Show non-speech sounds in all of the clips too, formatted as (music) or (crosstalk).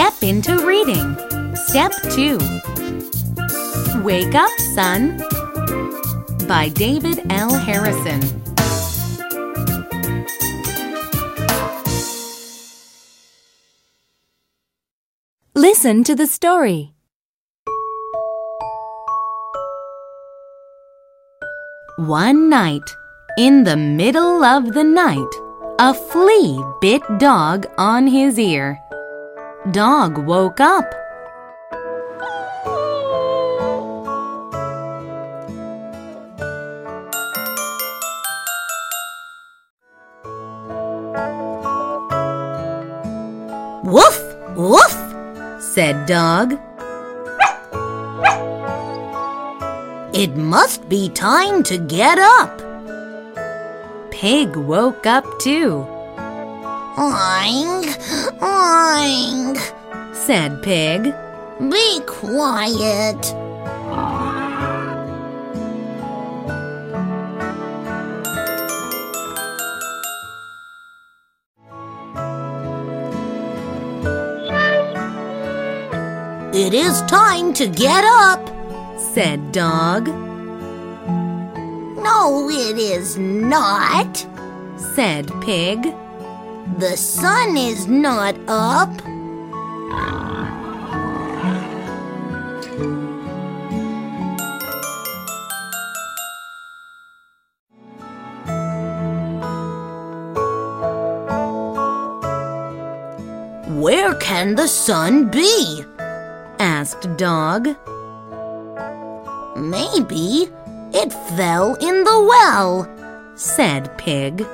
Step into reading. Step 2. Wake Up, Sun by David L. Harrison. Listen to the story. One night, in the middle of the night, a flea bit Dog on his ear. Dog woke up. Woof, woof, said Dog. It must be time to get up. Pig woke up too. Oink, oink. said Pig. Be quiet. It is time to get up. said Dog. No, it is not. said Pig. The sun is not up. Where can the sun be? asked Dog. Maybe it fell in the well. said Pig.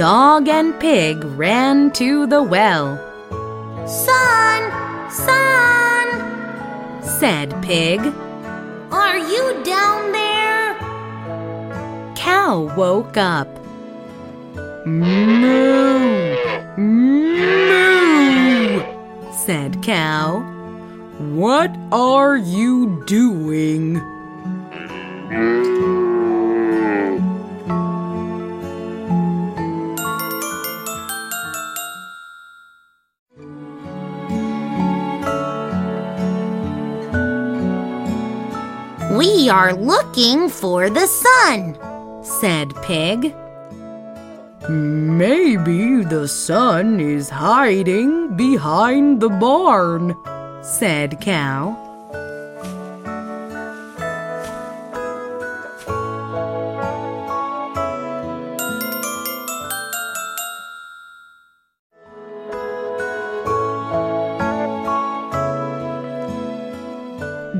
Dog and Pig ran to the well, Sun, sun, said Pig. are you down there? Cow woke up. Moo! Moo! said Cow. What are you doing? We are looking for the sun. said Pig. Maybe the sun is hiding behind the barn, said Cow.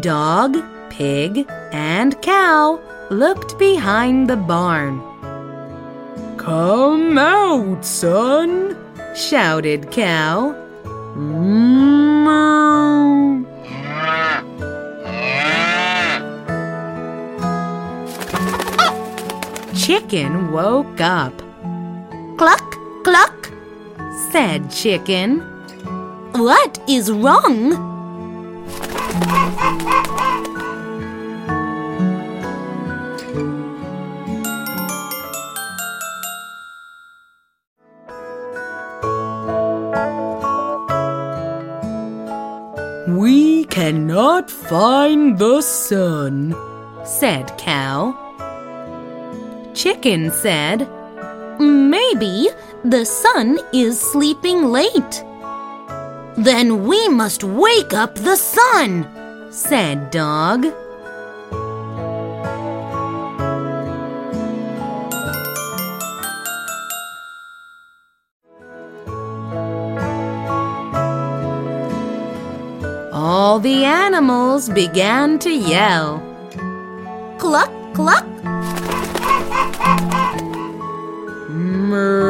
Dog, pig, and cow looked behind the barn. Come out, sun, shouted Cow. Moo. Chicken woke up, Cluck, cluck. said Chicken. What is wrong? Cannot find the sun, said Cow. Chicken said, Maybe the sun is sleeping late. Then we must wake up the sun. said Dog. All the animals began to yell. Cluck, cluck. (laughs)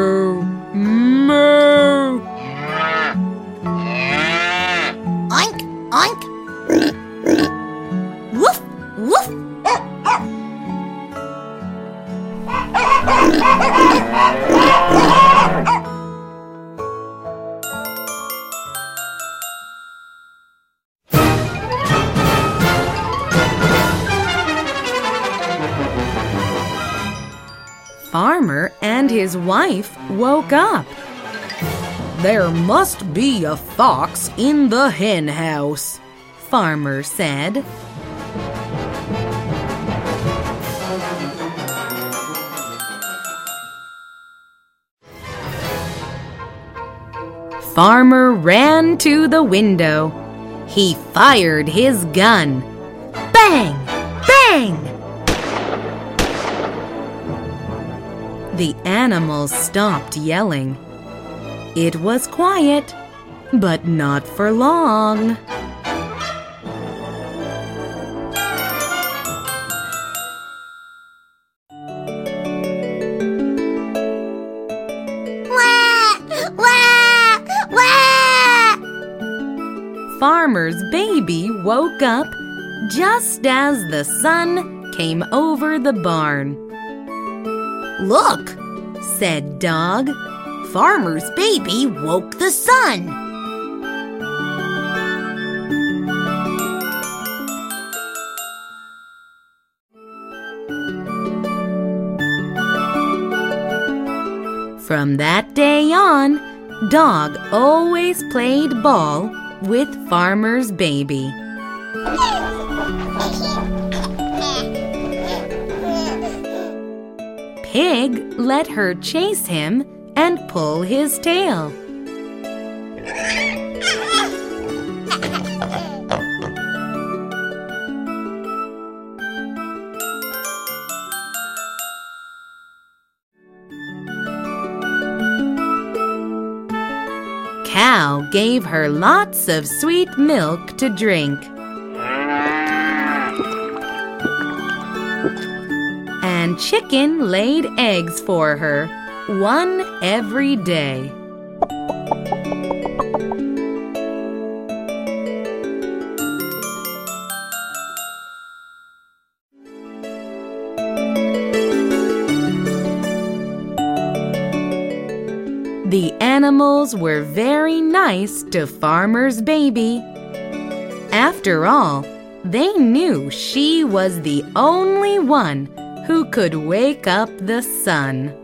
his wife woke up. There must be a fox in the hen house, Farmer said. Farmer ran to the window. He fired his gun. Bang! Bang! The animals stopped yelling. It was quiet, but not for long. Farmer's baby woke up just as the sun came over the barn. Look, said Dog. Farmer's baby woke the sun. From that day on, Dog always played ball with Farmer's Baby. (laughs) Pig let her chase him and pull his tail. Cow gave her lots of sweet milk to drink. Chicken laid eggs for her, one every day. The animals were very nice to Farmer's Baby. After all, they knew she was the only one who could wake up the sun.